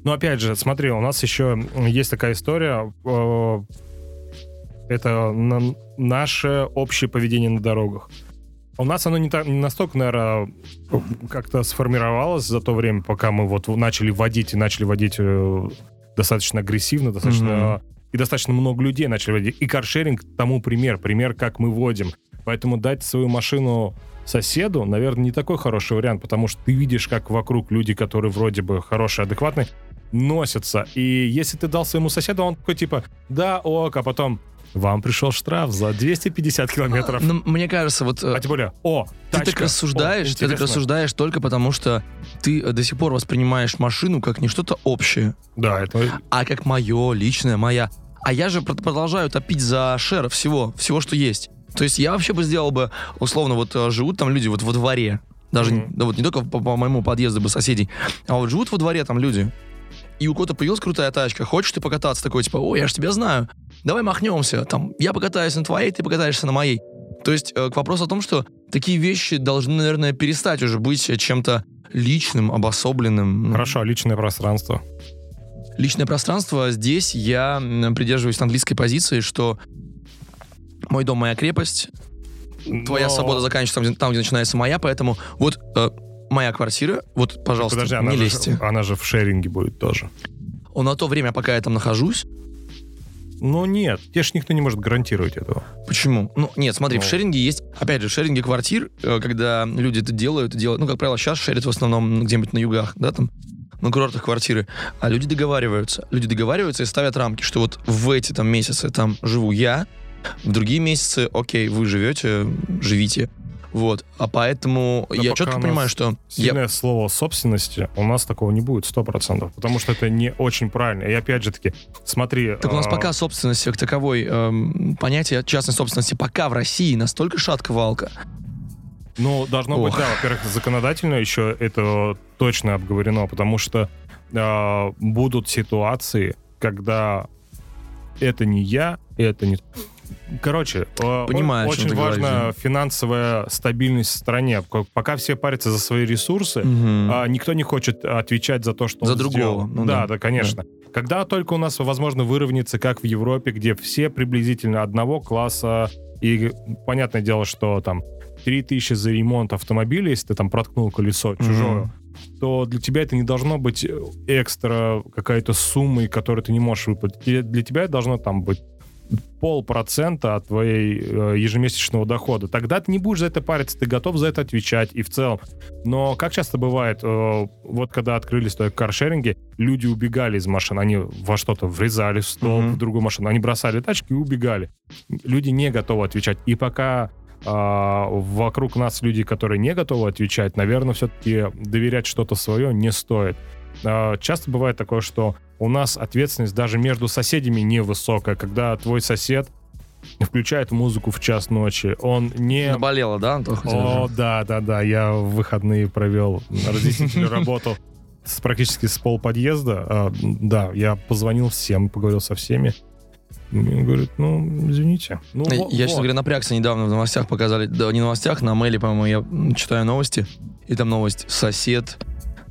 Но опять же, смотри, у нас еще есть такая история. э, Это на- наше общее поведение на дорогах. У нас оно не, так, не настолько, наверное, как-то сформировалось за то время, пока мы вот начали водить и начали водить э, достаточно агрессивно, достаточно и достаточно много людей начали водить. И каршеринг тому пример, пример, как мы водим. Поэтому дать свою машину соседу, наверное, не такой хороший вариант, потому что ты видишь, как вокруг люди, которые вроде бы хорошие, адекватные, носятся. И если ты дал своему соседу, он такой типа, да, ок, а потом вам пришел штраф за 250 километров. Ну, мне кажется, вот э, А тем более, о, ты тачка, так рассуждаешь, о, ты так рассуждаешь только потому, что ты э, до сих пор воспринимаешь машину как не что-то общее, Да, это а как мое, личное, моя. А я же пр- продолжаю топить за шер всего, всего, что есть. То есть я вообще бы сделал бы, условно, вот э, живут там люди вот во дворе, даже Мгм. да, вот не только по, по моему подъезду бы соседей, а вот живут во дворе там люди. И у кого-то появилась крутая тачка, хочешь ты покататься, такой типа, ой, я ж тебя знаю, давай махнемся, там, я покатаюсь на твоей, ты покатаешься на моей. То есть э, к вопросу о том, что такие вещи должны, наверное, перестать уже быть э, чем-то личным, обособленным. Хорошо, личное пространство. Личное пространство, здесь я придерживаюсь английской позиции, что мой дом моя крепость, твоя Но- свобода заканчивается там где, там, где начинается моя, поэтому вот э, моя квартира, вот, пожалуйста, Подожди, она не же, лезьте. она же в шеринге будет тоже. На то время, пока я там нахожусь, Ну нет, тебе ж никто не может гарантировать этого. Почему? Ну, нет, смотри, в Ну. шеринге есть, опять же, в шеринге квартир, э, когда люди это делают, делают, ну, как правило, сейчас шерят в основном где-нибудь на югах, да, там, на курортах квартиры, а люди договариваются. Люди договариваются и ставят рамки, что вот в эти там месяцы там живу я, в другие месяцы, окей, вы живете, живите. Вот, а поэтому Но я четко понимаю, что я, Сильное слово собственности у нас такого не будет 100%, потому что это не очень правильно. И опять же таки, смотри... Так у нас а, пока собственность как таковой, эм, понятие частной собственности пока в России настолько шатковалка. Ну, должно быть, Ох. да, во-первых, законодательно еще это точно обговорено, потому что а, будут ситуации, когда это не я, это не... Короче, а, Понимаю, очень ты говоришь, важна финансовая стабильность в стране. Пока все парятся за свои ресурсы, а, никто не хочет отвечать за то, что За он другого, сделал. ну да, да. да, конечно. Когда только у нас, возможно, выровняется, как в Европе, где все приблизительно одного класса, и понятное дело, что там 3000 за ремонт автомобиля, если ты там проткнул колесо чужое, то для тебя это не должно быть экстра какая-то сумма, которую ты не можешь выплатить. Для тебя это должно там быть полпроцента от твоей э, ежемесячного дохода. Тогда ты не будешь за это париться, ты готов за это отвечать и в целом. Но как часто бывает, э, вот когда открылись только каршеринги, люди убегали из машин, они во что-то врезали в стол, Мгм. в другую машину, они бросали тачки и убегали. Люди не готовы отвечать. И пока а, вокруг нас люди, которые не готовы отвечать, наверное, все-таки доверять что-то свое не стоит. А, Часто бывает такое, что у нас ответственность даже между соседями невысокая, когда твой сосед включает музыку в час ночи, он не... Наболело, да, Антоха? О, да, да, да, я в выходные провел разъяснительную работу с, практически с полподъезда. А, да, я позвонил всем, поговорил со всеми. Мне говорят, ну, извините. Ну, Я, во- честно вот. говоря, напрягся недавно в новостях показали, да, не в новостях, на мейле, по-моему, я читаю новости, и там новость «Сосед,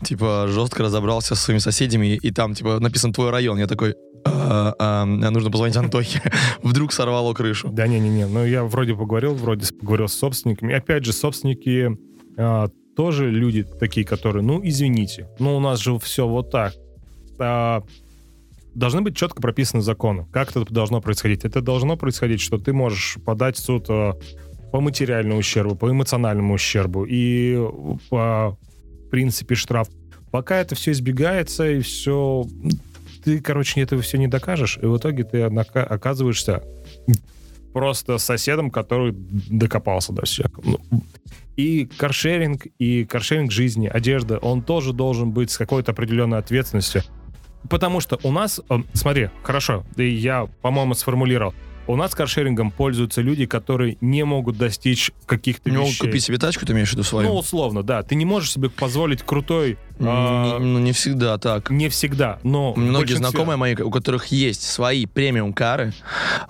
типа, жестко разобрался со своими соседями, и там, типа, написан твой район». Я такой, «А, а, нужно позвонить Антохе. Вдруг сорвало крышу. Да не-не-не, ну я вроде поговорил, вроде с- поговорил с собственниками. Опять же, собственники а, тоже люди такие, которые, ну, извините, ну, у нас же все вот так. А, должны быть четко прописаны законы. Как это должно происходить? Это должно происходить, что ты можешь подать в суд а, по материальному ущербу, по эмоциональному ущербу и по в принципе штраф. Пока это все избегается и все... Ты, короче, этого все не докажешь, и в итоге ты оказываешься просто соседом, который докопался до всех. Ну, И каршеринг, и каршеринг жизни, одежда, он тоже должен быть с какой-то определенной ответственностью. Потому что у нас, э, смотри, хорошо, я, по-моему, сформулировал, у нас каршерингом пользуются люди, которые не могут достичь каких-то Не могут вещей. купить себе тачку, ты имеешь в виду свою? Ну, условно, да. Ты не можешь себе позволить крутой... а, Не- ну, не всегда так. не всегда, но... Многие знакомые мои, у которых есть свои премиум-кары,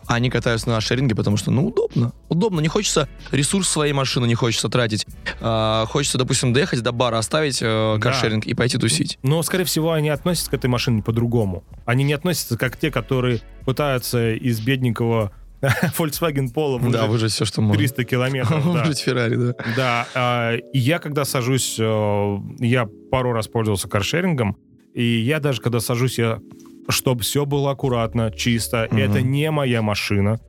они катаются на шеринге, потому что, ну, удобно. Удобно. Не хочется ресурс своей машины, не хочется тратить. А, хочется, допустим, доехать до бара, оставить э, Да. каршеринг и пойти тусить. Но, скорее всего, они относятся к этой машине по-другому. Они не относятся как те, которые пытаются из бедненького Volkswagen Polo Да, выжить выжить все, что можно. 300 километров. да. Выжить Феррари, да. Да, а, и я когда сажусь, э, я пару раз пользовался каршерингом, и я даже когда сажусь, я, чтобы все было аккуратно, чисто, Мгм. это не моя машина.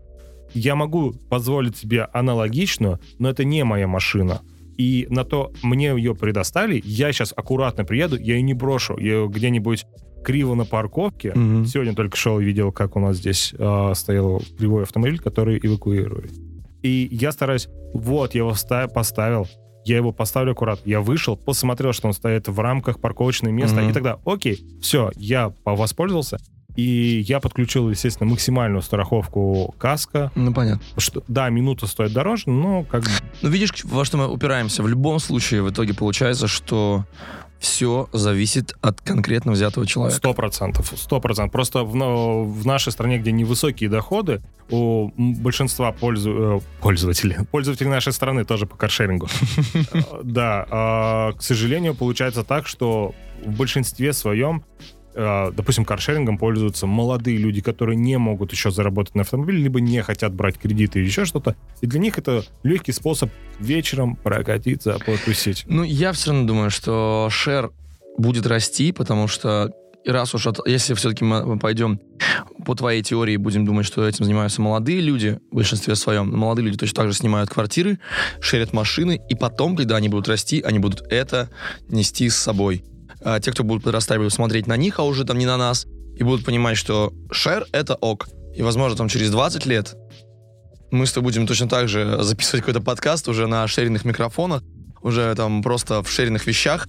Я могу позволить себе аналогичную, но это не моя машина. И на то мне ее предоставили, я сейчас аккуратно приеду, я ее не брошу, я ее где-нибудь криво на парковке. Мгм. Сегодня только шел и видел, как у нас здесь э, стоял кривой автомобиль, который эвакуирует. И я стараюсь, вот, я его поставил, я его поставлю аккуратно. Я вышел, посмотрел, что он стоит в рамках парковочного места, Мгм. и тогда, окей, все, я по- воспользовался, и я подключил, естественно, максимальную страховку каска. Ну, понятно. Что, да, минута стоит дороже, но как бы... Ну, видишь, во что мы упираемся. В любом случае, в итоге получается, что все зависит от конкретно взятого человека. Сто процентов, сто процентов. Просто в, в нашей стране, где невысокие доходы, у большинства пользу- э, пользователей, пользователей нашей страны тоже по каршерингу, Э, да, а, к сожалению, получается так, что в большинстве своем, допустим, каршерингом пользуются молодые люди, которые не могут еще заработать на автомобиле, либо не хотят брать кредиты или еще что-то. И для них это легкий способ вечером прокатиться, потусить. Ну, я все равно думаю, что шер будет расти, потому что раз уж, от- если все-таки мы пойдем по твоей теории, будем думать, что этим занимаются молодые люди, в большинстве своем, молодые люди точно так же снимают квартиры, шерят машины, и потом, когда они будут расти, они будут это нести с собой. А те, кто будут подрастать, будут смотреть на них, а уже там не на нас, и будут понимать, что шер — это ок. И, возможно, там через 20 лет мы с тобой будем точно так же записывать какой-то подкаст уже на шеренных микрофонах, уже там просто в шеренных вещах.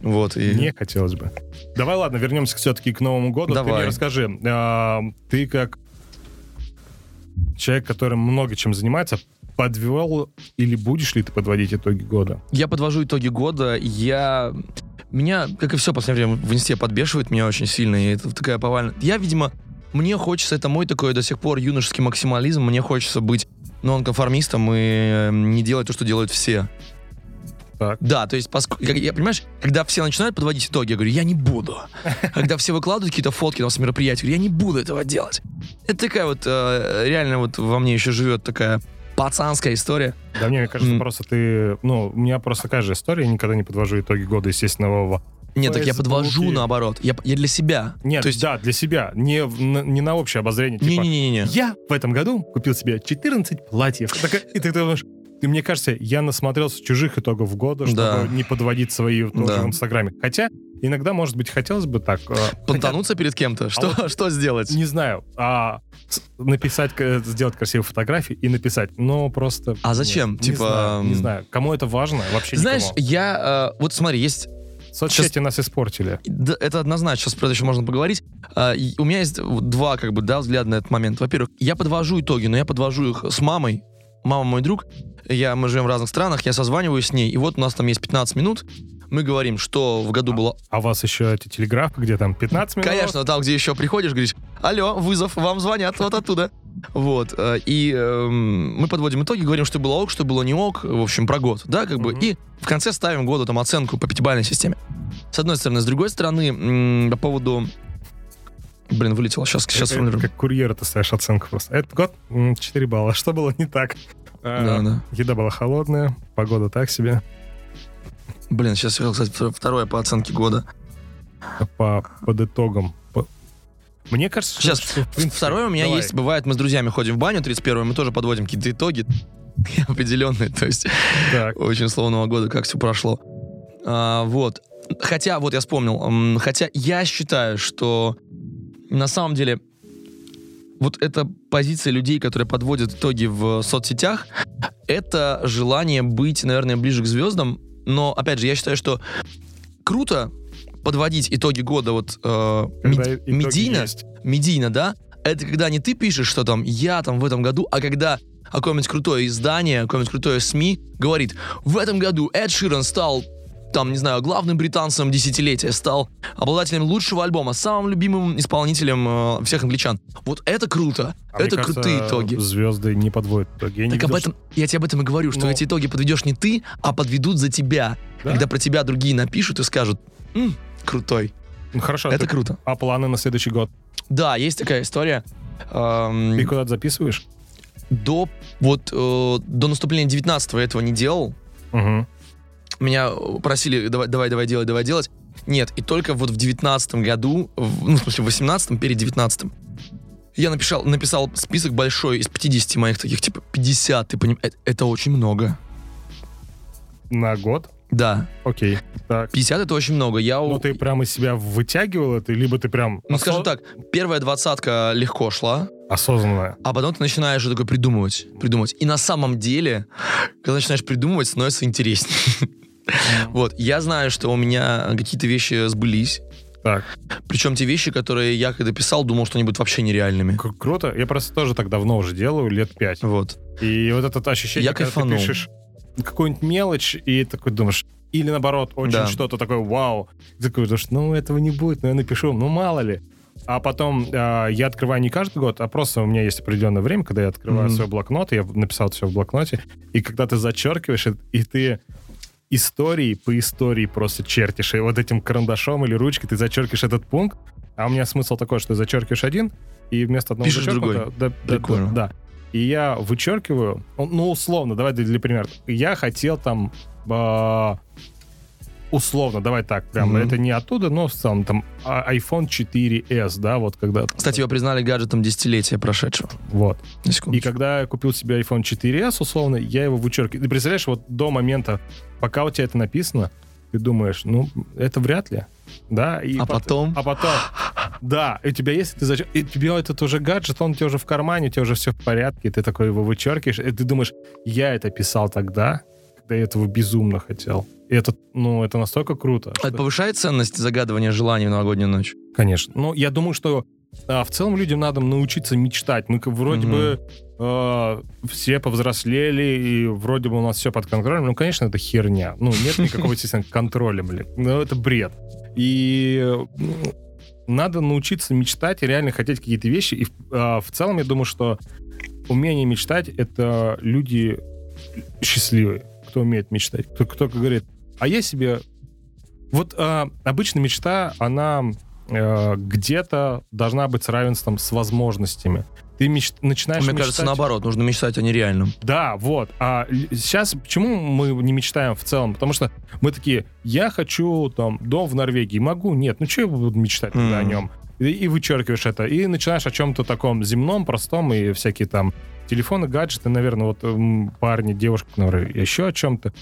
Вот, и... Не хотелось бы. Давай, ладно, вернемся все-таки к Новому году. Ты Давай. мне расскажи, а, ты как человек, который много чем занимается, подвел или будешь ли ты подводить итоги года? Я подвожу итоги года. Я... Меня, как и все, в последнее время в инсте подбешивает меня очень сильно. И это такая повальная... Я, видимо, мне хочется, это мой такой до сих пор юношеский максимализм, мне хочется быть нонконформистом и э, не делать то, что делают все. Так. Да, то есть, поск- как- я, понимаешь, когда все начинают подводить итоги, я говорю, я не буду. Когда все выкладывают какие-то фотки там с мероприятий, я говорю, я не буду этого делать. Это такая вот, э, реально вот во мне еще живет такая пацанская история. Да мне кажется, М. просто ты... Ну, у меня просто такая же история, я никогда не подвожу итоги года, естественно. Нет, так я подвожу наоборот. Я, я для себя. Нет, То есть, да, для себя, не, не на общее обозрение. Типа, не-не-не-не. я в этом году купил себе 14 платьев. Так, И ты думаешь, мне кажется, я насмотрелся чужих итогов года, чтобы Да. не подводить свои тоже Да. в Инстаграме. Хотя иногда, может быть, хотелось бы так. э, хотя- Понтануться перед кем-то? Что, что сделать? Не знаю, а написать, сделать красивые фотографии и написать, но просто... А зачем? нет, Типа, Не знаю, не знаю. Кому это важно? Вообще Знаешь, никому. я... э, вот смотри, есть... Соцсети нас испортили. да, это однозначно, сейчас про это еще можно поговорить. А, у меня есть вот два, как бы, да, взгляда на этот момент. Во-первых, я подвожу итоги, но я подвожу их с мамой. Мама мой друг. Я, мы живем в разных странах, я созваниваюсь с ней, и вот у нас там есть 15 минут. Мы говорим, что в году было А у вас еще эти телеграфы, где там 15 минут? Конечно, там, где еще приходишь, говоришь, алло, вызов, вам звонят вот оттуда. Вот, э, и эм, мы подводим итоги, говорим, что было ок, что было не ок, в общем, про год, да, как бы, и в конце ставим году там оценку по пятибалльной системе. С одной стороны. С другой стороны, по поводу... Блин, вылетело, сейчас, сейчас Э, сформулирую. Как курьер ты ставишь оценку просто. Этот год м, 4 балла. Что было не так? А, Да, да. Еда была холодная, погода так себе. Блин, сейчас я, кстати, втор- второе по оценке года. По, под итогом. По- Мне кажется, Сейчас, что, принципе, Второе у меня давай. есть, бывает, мы с друзьями ходим в баню 31 мы тоже подводим какие-то итоги определенные, то есть Так, очень словного года, как все прошло. А, вот. Хотя, вот я вспомнил, хотя я считаю, что на самом деле вот эта позиция людей, которые подводят итоги в соцсетях, это желание быть, наверное, ближе к звездам. Но, опять же, я считаю, что круто подводить итоги года вот э, мед- медийно, есть. медийно, да, это когда не ты пишешь, что там я там в этом году, а когда какое-нибудь крутое издание, какое-нибудь крутое СМИ говорит, в этом году Эд Ширан стал там, не знаю, главным британцем десятилетия, стал обладателем лучшего альбома, самым любимым исполнителем э, всех англичан. Вот это круто. А это кажется, крутые итоги. Звезды не подводят итоги. Я Так об видел, этом, я тебе об этом и говорю, что Ну. эти итоги подведешь не ты, а подведут за тебя. Да? Когда про тебя другие напишут и скажут, «М, крутой. Ну, хорошо, это ты- круто. а планы на следующий год? Да, есть такая история. Эм, Ты куда-то записываешь? до вот э, до наступления 19 я этого не делал. Угу. Меня просили давай, давай, давай делать, давай делать. Нет, и только вот в 19 году, в- ну, в смысле, в 18 перед 19 я написал, написал список большой из 50 моих таких, типа, 50, ты понимаешь, это, это очень много. На год? Да, Окей. Так. 50 это очень много. Я, у- Ну, ты прям из себя вытягивал это, либо ты прям ну, осо- скажем так, первая двадцатка легко шла, осознанно. а потом ты начинаешь уже такой придумывать, придумывать. И на самом деле, когда начинаешь придумывать, становится интереснее. Вот, я знаю, что у меня какие-то вещи сбылись. Так, Причем те вещи, которые я когда писал, думал, что они будут вообще нереальными. к- круто. Я просто тоже так давно уже делаю, лет пять. Вот. И вот это ощущение, Я когда кайфанул. ты пишешь какую-нибудь мелочь, и такой думаешь, или наоборот, очень Да. что-то такое, вау. Ты такой ну, этого не будет, но я напишу, ну, мало ли. А потом а, я открываю не каждый год, а просто у меня есть определенное время, когда я открываю Мгм. свой блокнот, я написал все в блокноте, и когда ты зачеркиваешь, и- и ты истории по истории просто чертишь, и вот этим карандашом или ручкой ты зачеркиваешь этот пункт, а у меня смысл такой, что ты зачеркиваешь один, и вместо одного Пишешь зачеркнутого- Да, да, Прикольно. да, да. И я вычеркиваю, ну, ну, условно, давай для, для примера. Я хотел там, а, условно, давай так, прям, Мгм. это не оттуда, но в целом там а, iPhone 4s, да, вот когда... Кстати, его признали гаджетом десятилетия прошедшего. Вот. И когда я купил себе iPhone 4s, условно, я его вычеркиваю. Ты представляешь, вот до момента, пока у тебя это написано, ты думаешь, ну, это вряд ли. Да? И А пот- потом? А потом, да, и у тебя есть, ты зачер... и тебе этот уже гаджет, он у тебя уже в кармане, у тебя уже все в порядке, ты такой его вычеркиваешь, и ты думаешь, я это писал тогда, когда я этого безумно хотел. И это, ну, это настолько круто. А Это повышает ценность загадывания желаний в новогоднюю ночь? Конечно. Ну, я думаю, что а, в целом людям надо научиться мечтать. Мы вроде Мгм. бы э, все повзрослели, и вроде бы у нас все под контролем. Ну, конечно, это херня. Ну, нет никакого, естественно, контроля, блин. Ну, это бред. И ну, надо научиться мечтать и реально хотеть какие-то вещи. И а, в целом, я думаю, что умение мечтать — это люди счастливые, кто умеет мечтать. Кто, кто говорит, а я себе... Вот а, обычно мечта, она э, где-то должна быть с равенством с возможностями. Ты меч... начинаешь Мне мечтать... кажется, наоборот, нужно мечтать о нереальном. Да, вот. А сейчас почему мы не мечтаем в целом? Потому что мы такие, я хочу там дом в Норвегии. Могу? Нет. Ну что я буду мечтать тогда о нем? И, и вычеркиваешь это. И начинаешь о чем-то таком земном, простом, и всякие там телефоны, гаджеты, наверное, вот парни, девушки, наверное, еще о чем-то.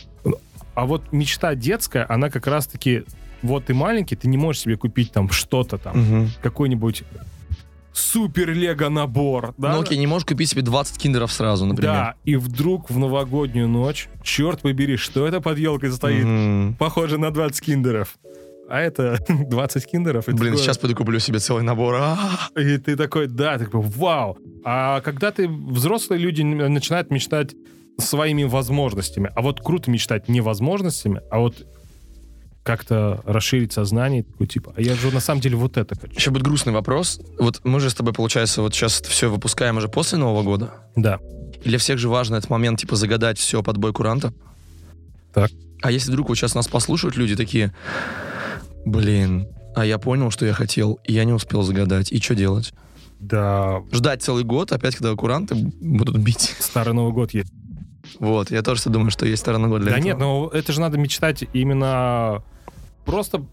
А вот мечта детская, она как раз-таки вот ты маленький, ты не можешь себе купить там что-то там, Мгм. какой-нибудь супер лего набор, да? Ну окей, не можешь купить себе 20 киндеров сразу, например. Да, и вдруг в новогоднюю ночь, черт побери, что это под елкой стоит? Мгм. Похоже на 20 киндеров. А это 20 киндеров. Блин, такое- сейчас пойду куплю себе целый набор. А, И ты такой, да, ты такой, вау. А когда ты, взрослые люди начинают мечтать своими возможностями, а вот круто мечтать не возможностями, а вот как-то расширить сознание, такой, типа, а я же на самом деле вот это хочу. Еще будет грустный вопрос. Вот мы же с тобой, получается, вот сейчас все выпускаем уже после Нового года. Да. И для всех же важно этот момент, типа, загадать все под бой куранта. Так. А если вдруг вот сейчас нас послушают люди такие, блин, а я понял, что я хотел, и я не успел загадать. И что делать? Да, Ждать целый год, опять, когда куранты будут бить. Старый Новый год есть. Вот, я тоже думаю, что есть сторона года для Да этого. нет, ну это же надо мечтать именно просто...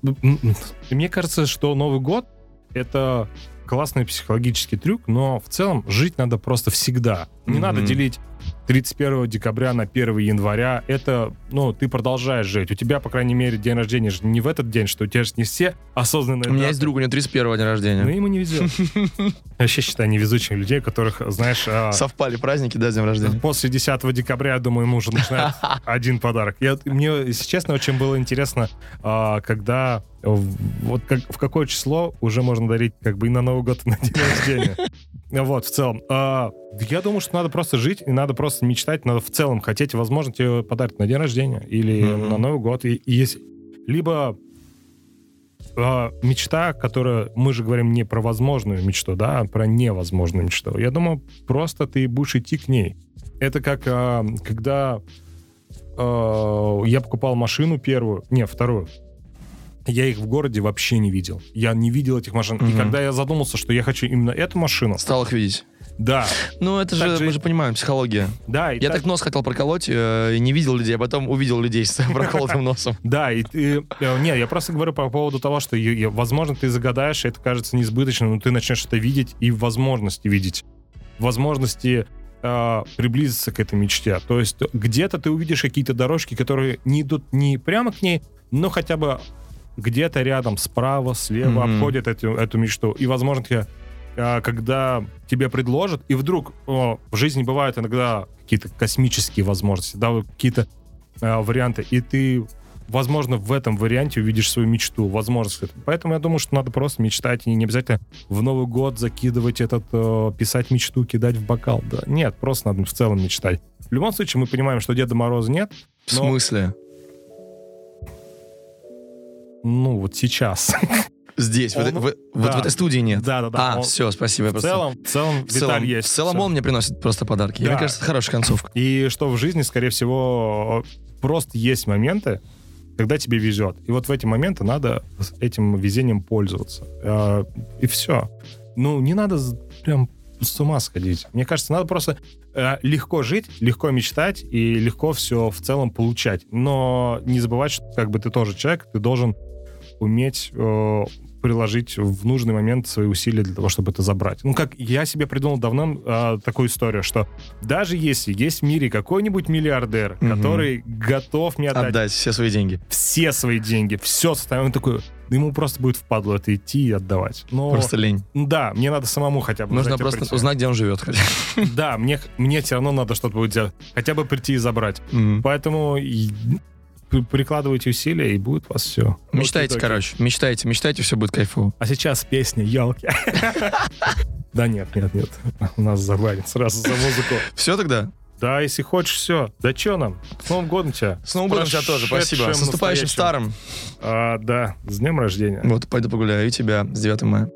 Мне кажется, что Новый год — это классный психологический трюк, но в целом жить надо просто всегда. Не Мгм. надо делить 31 декабря на 1 января. Это, ну, ты продолжаешь жить. У тебя, по крайней мере, день рождения же не в этот день, что у тебя же не все осознанные У меня даты. есть друг, у него 31 день рождения. Ну, ему не везет. Вообще считаю невезучих людей, которых, знаешь, а, Совпали праздники, да, днем рождения. После 10 декабря, я думаю, ему уже начинает один подарок. Мне, если честно, очень было интересно, а, когда вот как, в какое число уже можно дарить как бы и на Новый год, и на день рождения. Вот, в целом. А, я думаю, что надо просто жить, и надо просто мечтать, надо в целом хотеть, возможно, тебе подарить на день рождения или на Новый год. И, и либо а, мечта, которая, мы же говорим не про возможную мечту, да, а про невозможную мечту. Я думаю, просто ты будешь идти к ней. Это как а, когда а, я покупал машину первую, не, вторую. Я их в городе вообще не видел. Я не видел этих машин. И Мгм. когда я задумался, что я хочу именно эту машину, Стал их видеть. да, Ну, это Так же, же- мы же понимаем, психология. да, и Я так нос хотел проколоть, э, и не видел людей, а потом увидел людей с проколотым носом. Да, и ты... э, Не, я просто говорю по поводу того, что, возможно, ты загадаешь, и это кажется несбыточным, но ты начнешь это видеть и возможности видеть. Возможности э, приблизиться к этой мечте. То есть где-то ты увидишь какие-то дорожки, которые не идут не прямо к ней, но хотя бы где-то рядом, справа, слева, Мгм. обходят эту, эту мечту. И, возможно, тебе, э, когда тебе предложат, и вдруг о, в жизни бывают иногда какие-то космические возможности, да, какие-то э, варианты, и ты, возможно, в этом варианте увидишь свою мечту, возможность. Поэтому я думаю, что надо просто мечтать, и не обязательно в Новый год закидывать этот, э, писать мечту, кидать в бокал. Да. Нет, просто надо в целом мечтать. В любом случае, мы понимаем, что Деда Мороза нет, В Но- смысле? Ну, вот сейчас. Здесь, в Он- в- вот да. в этой студии нет. Да-да-да. А, Он- все, спасибо. В просто- целом, в целом, в целом, есть. в целом Всё. он мне приносит просто подарки. И Да. Мне кажется, хорошая концовка. И что в жизни, скорее всего, просто есть моменты, когда тебе везет. И вот в эти моменты надо этим везением пользоваться. Э, И все. Ну, не надо прям с ума сходить. Мне кажется, надо просто э, легко жить, легко мечтать и легко все в целом получать. Но не забывать, что как бы ты тоже человек, ты должен уметь э, приложить в нужный момент свои усилия для того, чтобы это забрать. Ну, как я себе придумал давно э, такую историю, что даже если есть в мире какой-нибудь миллиардер, Мгм. который готов мне отдать Отдать все свои деньги. все свои деньги, все состояние, он такой, ему просто будет впадло это идти и отдавать. Но, Просто лень. да, мне надо самому хотя бы Нужно просто прийти. узнать, где он живет. хотя. Да, мне, мне все равно надо что-то будет делать. Хотя бы прийти и забрать. Поэтому прикладывайте усилия, и будет у вас все. Мечтайте, короче. Мечтайте, мечтайте, все будет кайфово. А сейчас песня «Елки». Да нет, нет, нет. У нас забанят сразу за музыку. Все тогда? Да, если хочешь, все. Да что нам? С Новым годом тебя. С Новым годом тебя тоже, спасибо. С наступающим старым. А, да, с днем рождения. Вот, пойду погуляю. И тебя с 9 мая.